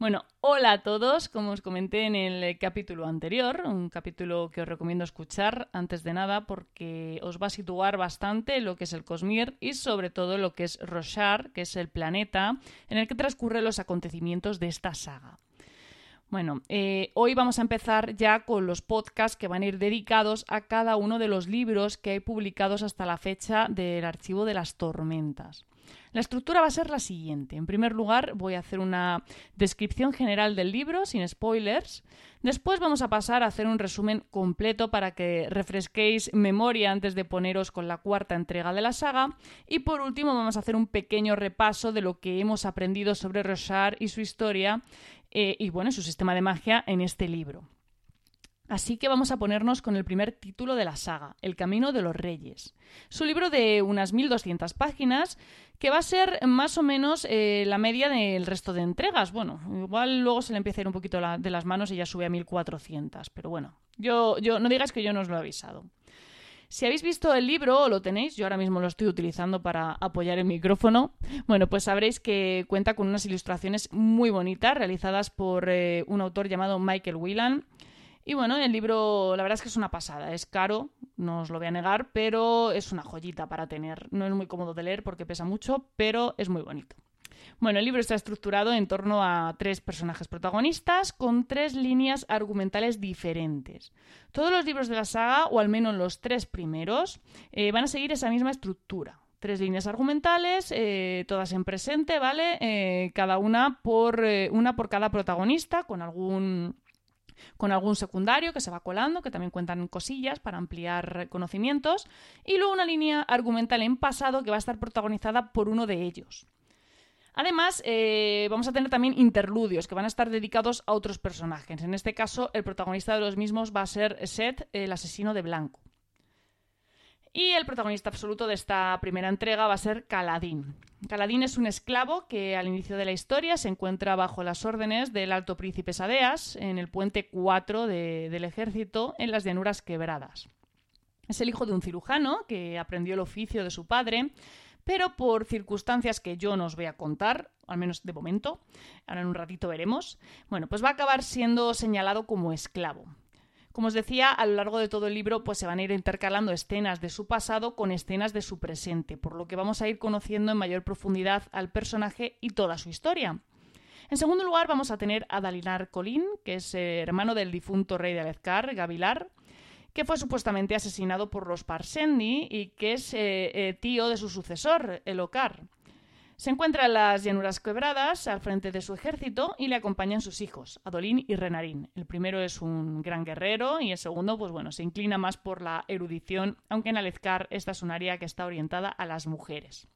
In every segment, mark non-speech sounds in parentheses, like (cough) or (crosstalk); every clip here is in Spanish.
Bueno, hola a todos, como os comenté en el capítulo anterior, un capítulo que os recomiendo escuchar antes de nada porque os va a situar bastante lo que es el Cosmir y sobre todo lo que es Roshar, que es el planeta en el que transcurren los acontecimientos de esta saga. Bueno, eh, hoy vamos a empezar ya con los podcasts que van a ir dedicados a cada uno de los libros que hay publicados hasta la fecha del Archivo de las Tormentas. La estructura va a ser la siguiente. En primer lugar, voy a hacer una descripción general del libro, sin spoilers. Después vamos a pasar a hacer un resumen completo para que refresquéis memoria antes de poneros con la cuarta entrega de la saga. Y por último, vamos a hacer un pequeño repaso de lo que hemos aprendido sobre Rochard y su historia eh, y bueno, su sistema de magia en este libro. Así que vamos a ponernos con el primer título de la saga, El Camino de los Reyes. Su libro de unas 1200 páginas que va a ser más o menos eh, la media del resto de entregas. Bueno, igual luego se le empieza a ir un poquito de las manos y ya sube a 1400, pero bueno, yo, yo no digas que yo no os lo he avisado. Si habéis visto el libro o lo tenéis, yo ahora mismo lo estoy utilizando para apoyar el micrófono, bueno, pues sabréis que cuenta con unas ilustraciones muy bonitas realizadas por eh, un autor llamado Michael Whelan y bueno, el libro, la verdad es que es una pasada. Es caro, no os lo voy a negar, pero es una joyita para tener. No es muy cómodo de leer porque pesa mucho, pero es muy bonito. Bueno, el libro está estructurado en torno a tres personajes protagonistas con tres líneas argumentales diferentes. Todos los libros de la saga, o al menos los tres primeros, eh, van a seguir esa misma estructura. Tres líneas argumentales, eh, todas en presente, ¿vale? Eh, cada una por, una por cada protagonista, con algún con algún secundario que se va colando, que también cuentan cosillas para ampliar conocimientos, y luego una línea argumental en pasado que va a estar protagonizada por uno de ellos. Además, eh, vamos a tener también interludios que van a estar dedicados a otros personajes. En este caso, el protagonista de los mismos va a ser Seth, el asesino de Blanco. Y el protagonista absoluto de esta primera entrega va a ser Caladín. Caladín es un esclavo que al inicio de la historia se encuentra bajo las órdenes del alto príncipe Sadeas en el puente 4 del ejército en las llanuras quebradas. Es el hijo de un cirujano que aprendió el oficio de su padre, pero por circunstancias que yo no os voy a contar, al menos de momento, ahora en un ratito veremos, bueno, pues va a acabar siendo señalado como esclavo. Como os decía, a lo largo de todo el libro pues se van a ir intercalando escenas de su pasado con escenas de su presente, por lo que vamos a ir conociendo en mayor profundidad al personaje y toda su historia. En segundo lugar, vamos a tener a Dalinar Colín, que es eh, hermano del difunto rey de Alezcar, Gavilar, que fue supuestamente asesinado por los Parsendi y que es eh, eh, tío de su sucesor, Elocar. Se encuentra en las llanuras quebradas al frente de su ejército y le acompañan sus hijos, Adolín y Renarín. El primero es un gran guerrero y el segundo, pues bueno, se inclina más por la erudición, aunque en Alezcar esta es un área que está orientada a las mujeres.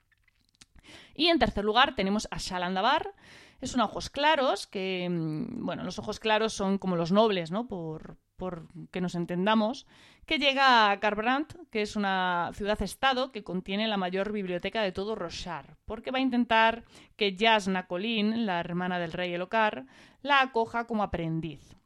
Y en tercer lugar tenemos a Shalandabar. Es un ojos claros, que, mm, bueno, los ojos claros son como los nobles, ¿no? Por, por que nos entendamos, que llega a Carbrandt, que es una ciudad-estado que contiene la mayor biblioteca de todo Rochard, porque va a intentar que Jasna Colin, la hermana del rey Elocar, la acoja como aprendiz.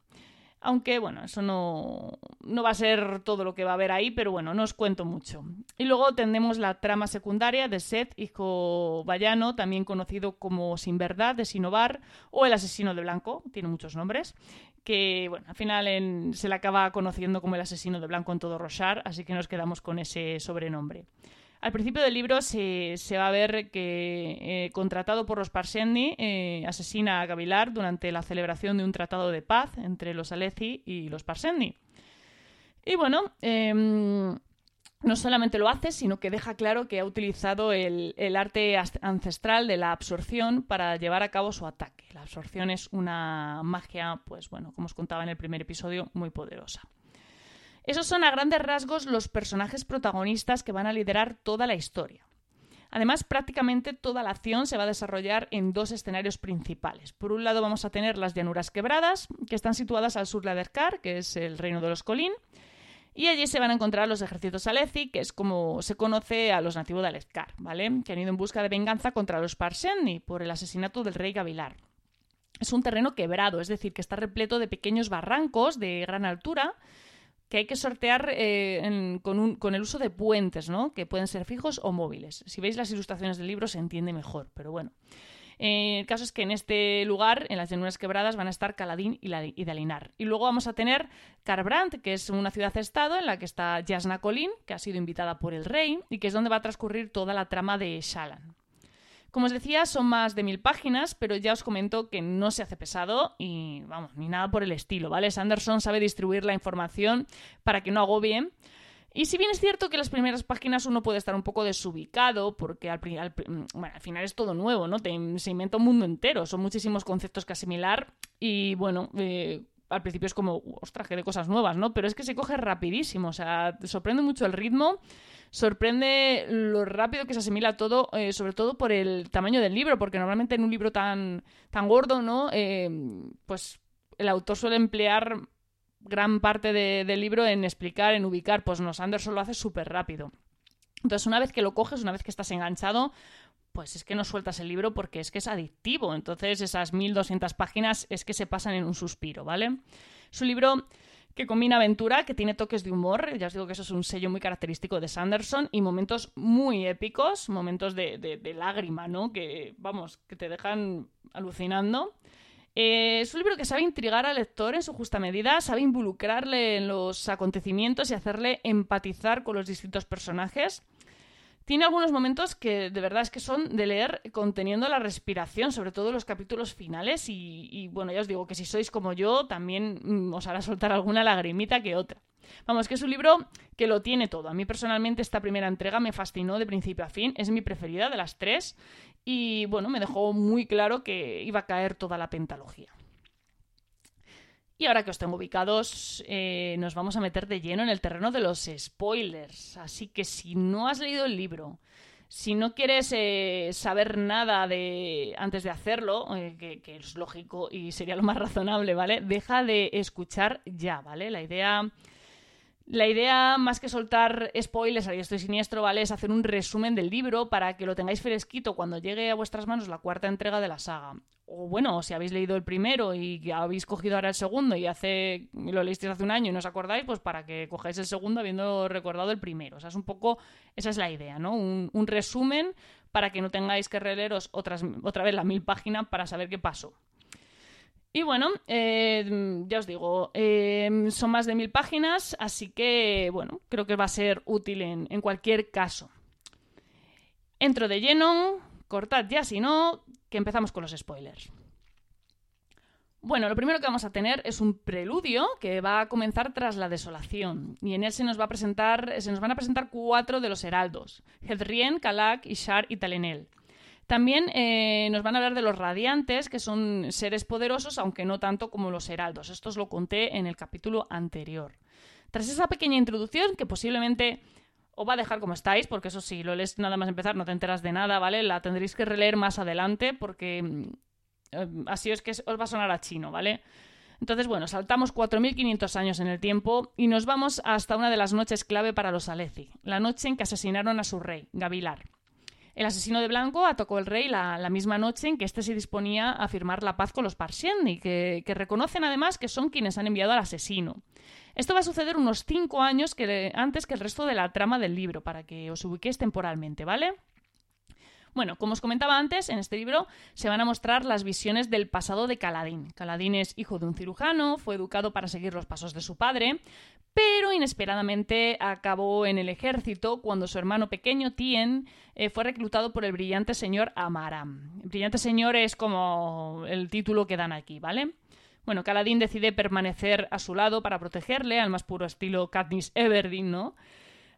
Aunque, bueno, eso no, no, va a ser todo lo que va a haber ahí, pero bueno, no os cuento mucho. Y luego tendremos la trama secundaria de Seth, hijo vallano, también conocido como Sin Verdad, de Sinovar, o el asesino de Blanco, tiene muchos nombres, que, bueno, al final se le acaba conociendo como el asesino de Blanco en todo Rochard, así que nos quedamos con ese sobrenombre. Al principio del libro se, va a ver que, eh, contratado por los Parsendi, eh, asesina a Gavilar durante la celebración de un tratado de paz entre los Aleci y los Parsendi. Y bueno, em, no solamente lo hace, sino que deja claro que ha utilizado el, el, arte ancestral de la absorción para llevar a cabo su ataque. La absorción es una magia, pues bueno, como os contaba en el primer episodio, muy poderosa. Esos son a grandes rasgos los personajes protagonistas que van a liderar toda la historia. Además, prácticamente toda la acción se va a desarrollar en dos escenarios principales. Por un lado vamos a tener las llanuras quebradas, que están situadas al sur de Adercar, que es el reino de los Colín, y allí se van a encontrar los ejércitos Aleci, que es como se conoce a los nativos de Alezcar, ¿vale? Que han ido en busca de venganza contra los Parsendi por el asesinato del rey Gavilar. es un terreno quebrado, es decir, que está repleto de pequeños barrancos de gran altura que hay que sortear eh, con, el uso de puentes, ¿no? que pueden ser fijos o móviles. Si veis las ilustraciones del libro se entiende mejor, pero bueno. Eh, el caso es que en este lugar, en las llanuras quebradas, van a estar Caladín y, la, y Dalinar. Y luego vamos a tener Carbrand, que es una ciudad-estado en la que está Jasna Colin, que ha sido invitada por el rey, y que es donde va a transcurrir toda la trama de Shalan. Como os decía, son más de mil páginas, pero ya os comento que no se hace pesado y, vamos, ni nada por el estilo, ¿vale? Sanderson sabe distribuir la información para que no agobie. Y si bien es cierto que las primeras páginas uno puede estar un poco desubicado, porque al, final es todo nuevo, ¿no? se inventa un mundo entero, son muchísimos conceptos que asimilar y, bueno, eh, al principio es como, ostras, qué de cosas nuevas, ¿no? Pero es que se coge rapidísimo, o sea, sorprende mucho el ritmo sorprende lo rápido que se asimila todo, eh, sobre todo por el tamaño del libro, porque normalmente en un libro tan, tan gordo, ¿no? Eh, pues el autor suele emplear gran parte del libro en explicar, en ubicar, pues no, Anderson lo hace súper rápido. Entonces, una vez que lo coges, una vez que estás enganchado, pues es que no sueltas el libro porque es que es adictivo. Entonces, esas 1200 páginas es que se pasan en un suspiro, ¿vale? Su libro que combina aventura, que tiene toques de humor, ya os digo que eso es un sello muy característico de Sanderson, y momentos muy épicos, momentos de, lágrima, ¿no? Que, vamos, que te dejan alucinando. Eh, es un libro que sabe intrigar al lector en su justa medida, sabe involucrarle en los acontecimientos y hacerle empatizar con los distintos personajes. Tiene algunos momentos que de verdad es que son de leer conteniendo la respiración, sobre todo los capítulos finales. Y, bueno, ya os digo que si sois como yo, también mm, os hará soltar alguna lagrimita que otra. Vamos, que es un libro que lo tiene todo. A mí personalmente esta primera entrega me fascinó de principio a fin. Es mi preferida de las tres. Y bueno, me dejó muy claro que iba a caer toda la pentalogía. Y ahora que os tengo ubicados, eh, nos vamos a meter de lleno en el terreno de los spoilers. Así que si no has leído el libro, si no quieres eh, saber nada de antes de hacerlo, eh, que, es lógico y sería lo más razonable, ¿vale? Deja de escuchar ya, ¿vale? La idea la idea, más que soltar spoilers a estoy siniestro, ¿vale? Es hacer un resumen del libro para que lo tengáis fresquito cuando llegue a vuestras manos la cuarta entrega de la saga. O bueno, si habéis leído el primero y habéis cogido ahora el segundo y hace lo leísteis hace un año y no os acordáis, pues para que cojáis el segundo habiendo recordado el primero. O sea, es un poco, esa es la idea, ¿no? Un, un resumen para que no tengáis que releeros otras, otra vez la mil páginas para saber qué pasó. Y bueno, eh, ya os digo, eh, son más de mil páginas, así que bueno, creo que va a ser útil en, en cualquier caso. Entro de lleno, cortad ya si no, que empezamos con los spoilers. Bueno, lo primero que vamos a tener es un preludio que va a comenzar tras la desolación. Y en él se nos va a presentar, se nos van a presentar cuatro de los heraldos: Hedrien, Kalak, Ishar y Talenel. También eh, nos van a hablar de los radiantes, que son seres poderosos, aunque no tanto como los heraldos. Esto os lo conté en el capítulo anterior. Tras esa pequeña introducción, que posiblemente os va a dejar como estáis, porque eso sí, lo lees nada más empezar, no te enteras de nada, ¿vale? La tendréis que releer más adelante, porque mm, eh, así es que os va a sonar a chino, ¿vale? Entonces, bueno, saltamos 4.500 años en el tiempo y nos vamos hasta una de las noches clave para los Aleci, la noche en que asesinaron a su rey, Gavilar. El asesino de Blanco atacó al rey la, misma noche en que éste se disponía a firmar la paz con los Parsiendi, que, que reconocen además que son quienes han enviado al asesino. Esto va a suceder unos cinco años antes que el resto de la trama del libro, para que os ubiquéis temporalmente, ¿vale? Bueno, como os comentaba antes, en este libro se van a mostrar las visiones del pasado de Caladín. Caladín es hijo de un cirujano, fue educado para seguir los pasos de su padre, pero inesperadamente acabó en el ejército cuando su hermano pequeño, Tien, eh, fue reclutado por el brillante señor Amaram. El brillante señor es como el título que dan aquí, ¿vale? Bueno, Caladín decide permanecer a su lado para protegerle, al más puro estilo Katniss Everdeen, ¿no?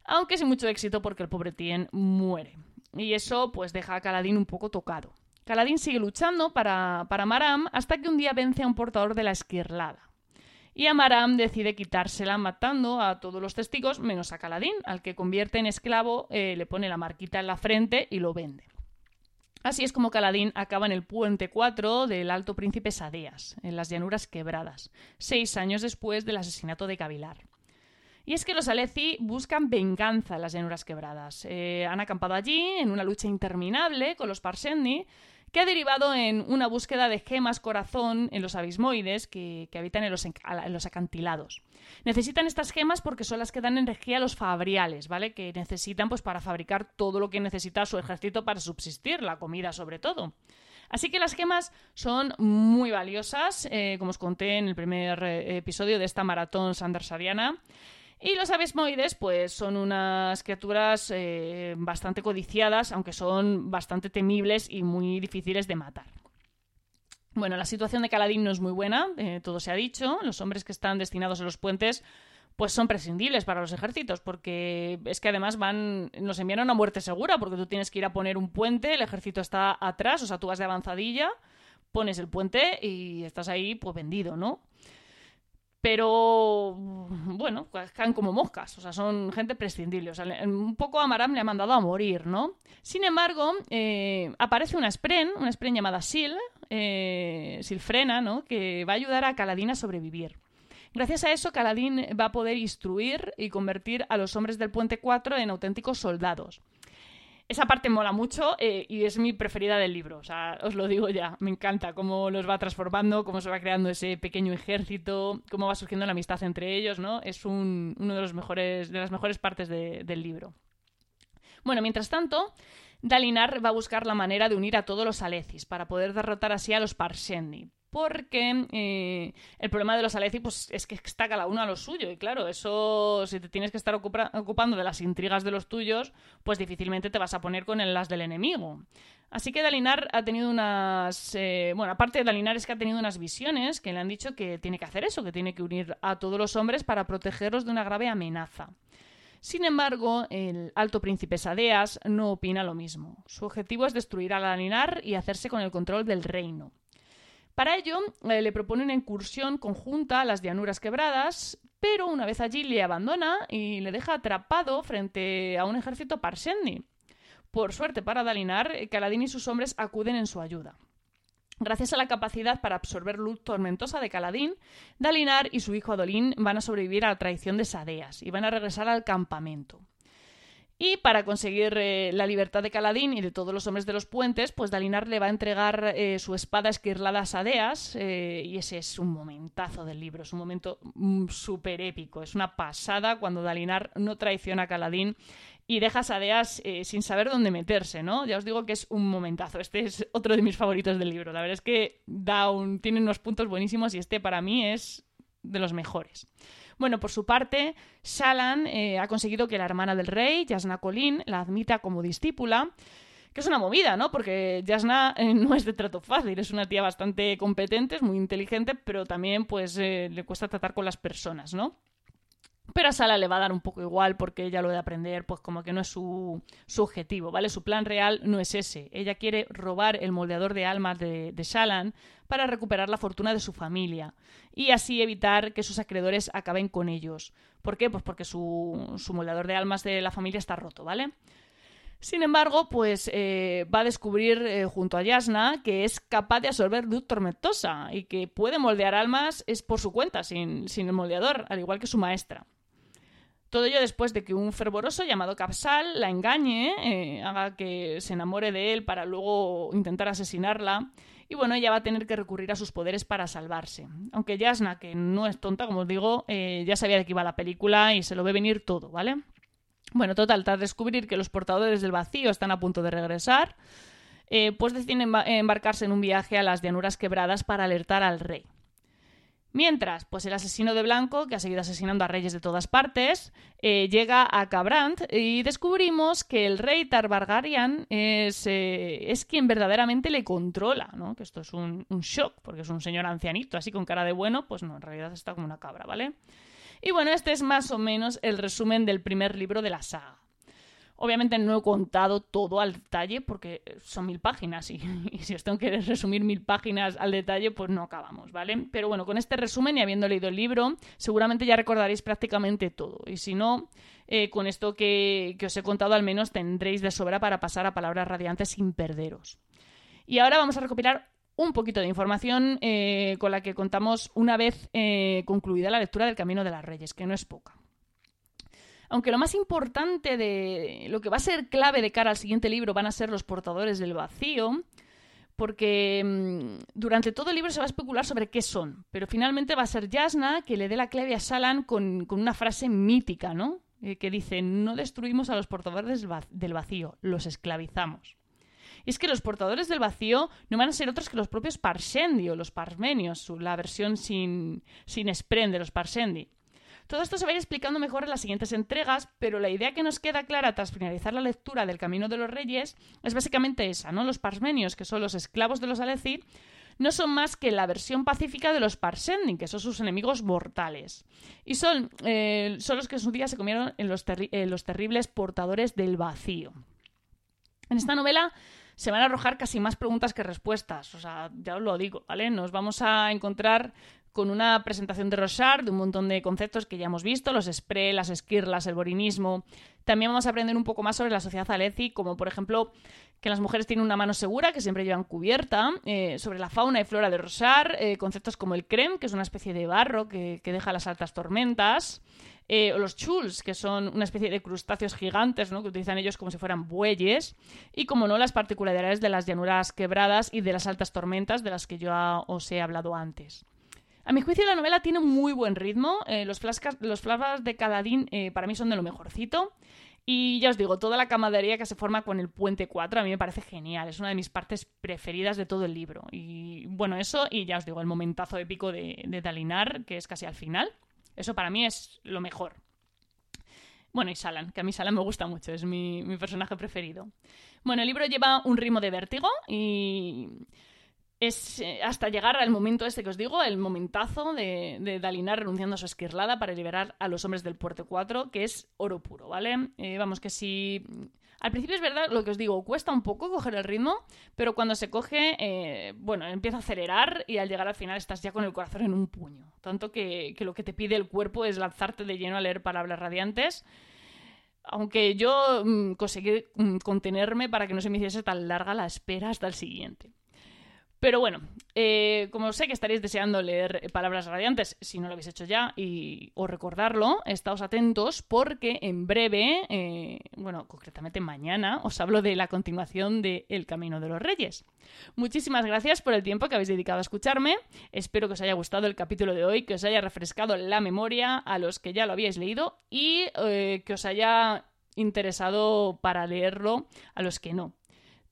Aunque sin mucho éxito porque el pobre Tien muere. Y eso pues deja a Caladín un poco tocado. Caladín sigue luchando para, para Maram hasta que un día vence a un portador de la esquirlada. Y Amaram decide quitársela matando a todos los testigos menos a Caladín, al que convierte en esclavo, eh, le pone la marquita en la frente y lo vende. Así es como Caladín acaba en el puente 4 del Alto Príncipe Sadeas, en las llanuras quebradas, seis años después del asesinato de Cavilar. Y es que los Aleci buscan venganza en las llanuras quebradas. Eh, han acampado allí en una lucha interminable con los Parsendi, que ha derivado en una búsqueda de gemas corazón en los abismoides que, habitan en los, acantilados. Necesitan estas gemas porque son las que dan energía a los fabriales, ¿vale? Que necesitan pues para fabricar todo lo que necesita su ejército para subsistir, la comida sobre todo. Así que las gemas son muy valiosas, eh, como os conté en el primer eh, episodio de esta maratón sandersariana. Y los abismoides, pues son unas criaturas eh, bastante codiciadas, aunque son bastante temibles y muy difíciles de matar. Bueno, la situación de Caladín no es muy buena, eh, todo se ha dicho. Los hombres que están destinados a los puentes pues son prescindibles para los ejércitos, porque es que además van, nos envían a una muerte segura, porque tú tienes que ir a poner un puente, el ejército está atrás, o sea, tú vas de avanzadilla, pones el puente y estás ahí pues vendido, ¿no? Pero bueno, caen como moscas, o sea, son gente prescindible. O sea, un poco a le ha mandado a morir, ¿no? Sin embargo, eh, aparece una Spren, una Spren llamada Sil, eh, Silfrena, ¿no? Que va a ayudar a Caladín a sobrevivir. Gracias a eso, Caladín va a poder instruir y convertir a los hombres del Puente 4 en auténticos soldados esa parte mola mucho eh, y es mi preferida del libro. O sea, os lo digo ya, me encanta cómo los va transformando, cómo se va creando ese pequeño ejército, cómo va surgiendo la amistad entre ellos, ¿no? Es un, uno de, los mejores, de las mejores partes del libro. Bueno, mientras tanto, Dalinar va a buscar la manera de unir a todos los Alecis para poder derrotar así a los Parshendi porque eh, el problema de los Aleci pues, es que está cada uno a lo suyo. Y claro, eso, si te tienes que estar ocupando de las intrigas de los tuyos, pues difícilmente te vas a poner con las del enemigo. Así que Dalinar ha tenido unas. Eh, bueno, aparte de Dalinar es que ha tenido unas visiones que le han dicho que tiene que hacer eso, que tiene que unir a todos los hombres para protegerlos de una grave amenaza. Sin embargo, el alto príncipe Sadeas no opina lo mismo. Su objetivo es destruir a Dalinar y hacerse con el control del reino. Para ello, eh, le propone una incursión conjunta a las llanuras quebradas, pero una vez allí le abandona y le deja atrapado frente a un ejército parsendi. Por suerte para Dalinar, Caladín y sus hombres acuden en su ayuda. Gracias a la capacidad para absorber luz tormentosa de Caladín, Dalinar y su hijo Adolín van a sobrevivir a la traición de Sadeas y van a regresar al campamento. Y para conseguir eh, la libertad de Caladín y de todos los hombres de los puentes, pues Dalinar le va a entregar eh, su espada esquirlada a Sadeas, eh, y ese es un momentazo del libro, es un momento mm, súper épico, es una pasada cuando Dalinar no traiciona a Caladín y deja a Sadeas sin saber dónde meterse, ¿no? Ya os digo que es un momentazo, este es otro de mis favoritos del libro, la verdad es que da un, tiene unos puntos buenísimos y este para mí es de los mejores. Bueno, por su parte, Shalan eh, ha conseguido que la hermana del rey, Yasna Colin, la admita como discípula que es una movida, ¿no? Porque Yasna eh, (laughs) no es de trato fácil, es una tía bastante competente, es muy inteligente, pero también pues eh, le cuesta tratar con las personas, ¿no? Pero a Sala le va a dar un poco igual porque ella lo de aprender, pues como que no es su, su objetivo, ¿vale? Su plan real no es ese. Ella quiere robar el moldeador de almas de, de Shalan para recuperar la fortuna de su familia y así evitar que sus acreedores acaben con ellos. ¿Por qué? Pues porque su, su moldeador de almas de la familia está roto, ¿vale? Sin embargo, pues eh, va a descubrir eh, junto a Yasna que es capaz de absorber luz tormentosa y que puede moldear almas es por su cuenta, sin, sin el moldeador, al igual que su maestra. Todo ello después de que un fervoroso llamado Capsal la engañe, eh, haga que se enamore de él para luego intentar asesinarla. Y bueno, ella va a tener que recurrir a sus poderes para salvarse. Aunque Yasna, que no es tonta, como os digo, eh, ya sabía de qué iba la película y se lo ve venir todo, ¿vale? Bueno, total, tras descubrir que los portadores del vacío están a punto de regresar, eh, pues deciden embarcarse en un viaje a las llanuras quebradas para alertar al rey. Mientras, pues el asesino de Blanco, que ha seguido asesinando a reyes de todas partes, eh, llega a Cabrant y descubrimos que el rey Tarbargarian es, eh, es quien verdaderamente le controla, ¿no? Que esto es un, un, shock, porque es un señor ancianito, así con cara de bueno, pues no, en realidad está como una cabra, ¿vale? Y bueno, este es más o menos el resumen del primer libro de la saga. Obviamente no he contado todo al detalle porque son mil páginas (laughs) y, si os tengo que resumir mil páginas al detalle, pues no acabamos, ¿vale? Pero bueno, con este resumen y habiendo leído el libro, seguramente ya recordaréis prácticamente todo. Y si no, eh, con esto que, os he contado, al menos tendréis de sobra para pasar a palabras radiantes sin perderos. Y ahora vamos a recopilar un poquito de información eh, con la que contamos una vez eh, concluida la lectura del Camino de las Reyes, que no es poca. Aunque lo más importante de lo que va a ser clave de cara al siguiente libro van a ser los portadores del vacío, porque mm, durante todo el libro se va a especular sobre qué son, pero finalmente va a ser Jasna que le dé la clave a Salan con, una frase mítica, ¿no? Eh, que dice, no destruimos a los portadores del vacío, los esclavizamos. Y es que los portadores del vacío no van a ser otros que los propios Parsendi o los Parmenios, la versión sin, sin de los Parsendi. Todo esto se va a ir explicando mejor en las siguientes entregas, pero la idea que nos queda clara tras finalizar la lectura del Camino de los Reyes es básicamente esa, ¿no? Los Parmenios, que son los esclavos de los Aleci, no son más que la versión pacífica de los Parsendi, que son sus enemigos mortales. Y son, eh, son los que en su día se comieron en los, en los terribles portadores del vacío. En esta novela se van a arrojar casi más preguntas que respuestas. O sea, ya os lo digo, ¿vale? Nos vamos a encontrar con una presentación de Rochard de un montón de conceptos que ya hemos visto, los spray, las esquirlas, el borinismo. También vamos a aprender un poco más sobre la sociedad aleci, como por ejemplo que las mujeres tienen una mano segura, que siempre llevan cubierta, eh, sobre la fauna y flora de Rochard, eh, conceptos como el creme, que es una especie de barro que, que deja las altas tormentas, eh, o los chuls, que son una especie de crustáceos gigantes, ¿no? que utilizan ellos como si fueran bueyes, y como no, las particularidades de las llanuras quebradas y de las altas tormentas de las que yo os he hablado antes. A mi juicio la novela tiene un muy buen ritmo, eh, los, flascas, los flashbacks de Caladín eh, para mí son de lo mejorcito, y ya os digo, toda la camaradería que se forma con el Puente 4 a mí me parece genial, es una de mis partes preferidas de todo el libro. Y bueno, eso, y ya os digo, el momentazo épico de, de Dalinar, que es casi al final. Eso para mí es lo mejor. Bueno, y Salan, que a mí Salan me gusta mucho, es mi, personaje preferido. Bueno, el libro lleva un ritmo de vértigo y es eh, hasta llegar al momento este que os digo, el momentazo de, Dalinar renunciando a su esquirlada para liberar a los hombres del Puerto 4, que es oro puro, ¿vale? Eh, vamos, que si al principio es verdad, lo que os digo, cuesta un poco coger el ritmo, pero cuando se coge, eh, bueno, empieza a acelerar y al llegar al final estás ya con el corazón en un puño. Tanto que, lo que te pide el cuerpo es lanzarte de lleno a leer palabras radiantes. Aunque yo mm, conseguí mm, contenerme para que no se me hiciese tan larga la espera hasta el siguiente. Pero bueno, eh, como sé que estaréis deseando leer Palabras Radiantes, si no lo habéis hecho ya, y, o recordarlo, estáos atentos porque en breve, eh, bueno, concretamente mañana, os hablo de la continuación de El Camino de los Reyes. Muchísimas gracias por el tiempo que habéis dedicado a escucharme. Espero que os haya gustado el capítulo de hoy, que os haya refrescado la memoria a los que ya lo habíais leído y eh, que os haya interesado para leerlo a los que no.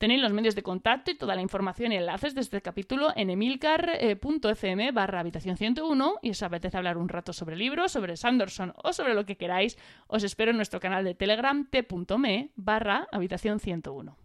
Tenéis los medios de contacto y toda la información y enlaces de este capítulo en emilcar.fm barra habitación 101 y os apetece hablar un rato sobre libros, sobre Sanderson o sobre lo que queráis, os espero en nuestro canal de Telegram t.me barra habitación 101.